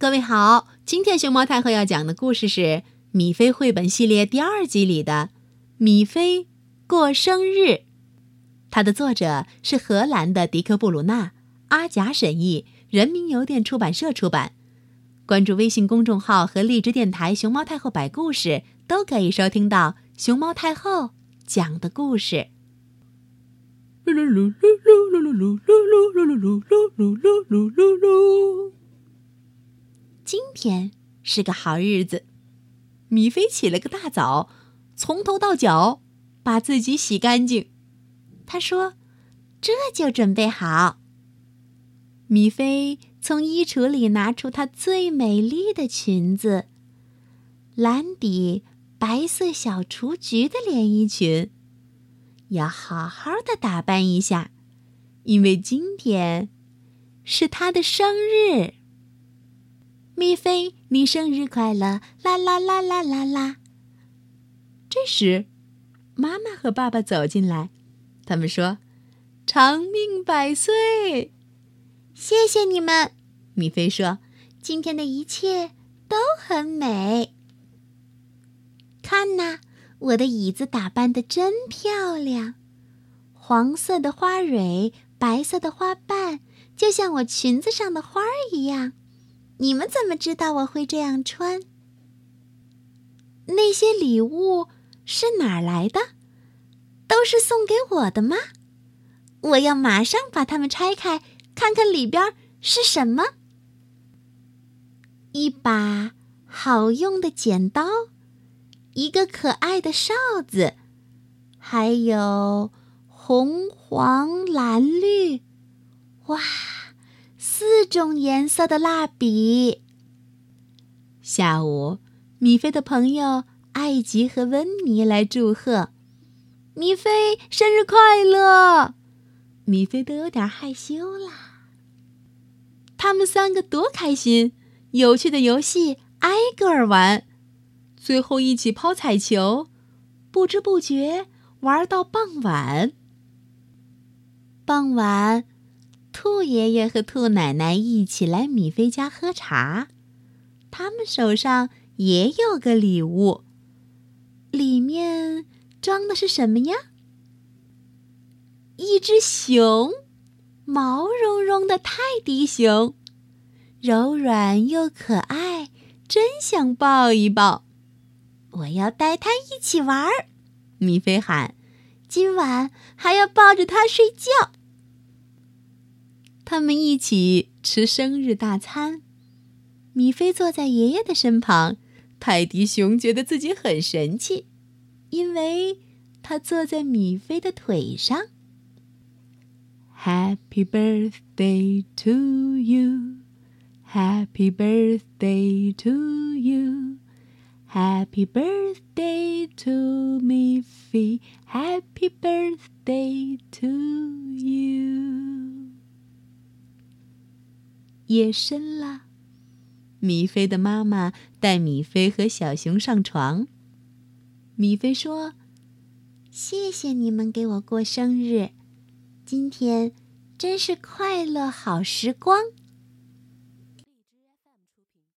各位好，今天熊猫太后要讲的故事是《米菲绘本系列》第二集里的《米菲过生日》。它的作者是荷兰的迪克·布鲁纳，阿贾审译，人民邮电出版社出版。关注微信公众号和荔枝电台“熊猫太后摆故事”，都可以收听到熊猫太后讲的故事。噜噜噜噜噜噜噜噜噜噜噜噜噜噜噜噜噜。今天是个好日子，米菲起了个大早，从头到脚把自己洗干净。他说：“这就准备好。”米菲从衣橱里拿出她最美丽的裙子——蓝底白色小雏菊的连衣裙。要好好的打扮一下，因为今天是她的生日。米菲，你生日快乐！啦啦啦啦啦啦！这时，妈妈和爸爸走进来，他们说：“长命百岁！”谢谢你们，米菲说：“今天的一切都很美。看呐。”我的椅子打扮的真漂亮，黄色的花蕊，白色的花瓣，就像我裙子上的花儿一样。你们怎么知道我会这样穿？那些礼物是哪儿来的？都是送给我的吗？我要马上把它们拆开，看看里边是什么。一把好用的剪刀。一个可爱的哨子，还有红、黄、蓝、绿，哇，四种颜色的蜡笔。下午，米菲的朋友艾吉和温妮来祝贺米菲生日快乐。米菲都有点害羞啦。他们三个多开心，有趣的游戏挨个儿玩。最后一起抛彩球，不知不觉玩到傍晚。傍晚，兔爷爷和兔奶奶一起来米菲家喝茶，他们手上也有个礼物，里面装的是什么呀？一只熊，毛茸茸的泰迪熊，柔软又可爱，真想抱一抱。我要带他一起玩儿，米菲喊：“今晚还要抱着他睡觉。”他们一起吃生日大餐。米菲坐在爷爷的身旁，泰迪熊觉得自己很神气，因为他坐在米菲的腿上。Happy birthday to you, Happy birthday to you. Happy birthday to me, Happy birthday to you. 夜深了，米菲的妈妈带米菲和小熊上床。米菲说：“谢谢你们给我过生日，今天真是快乐好时光。”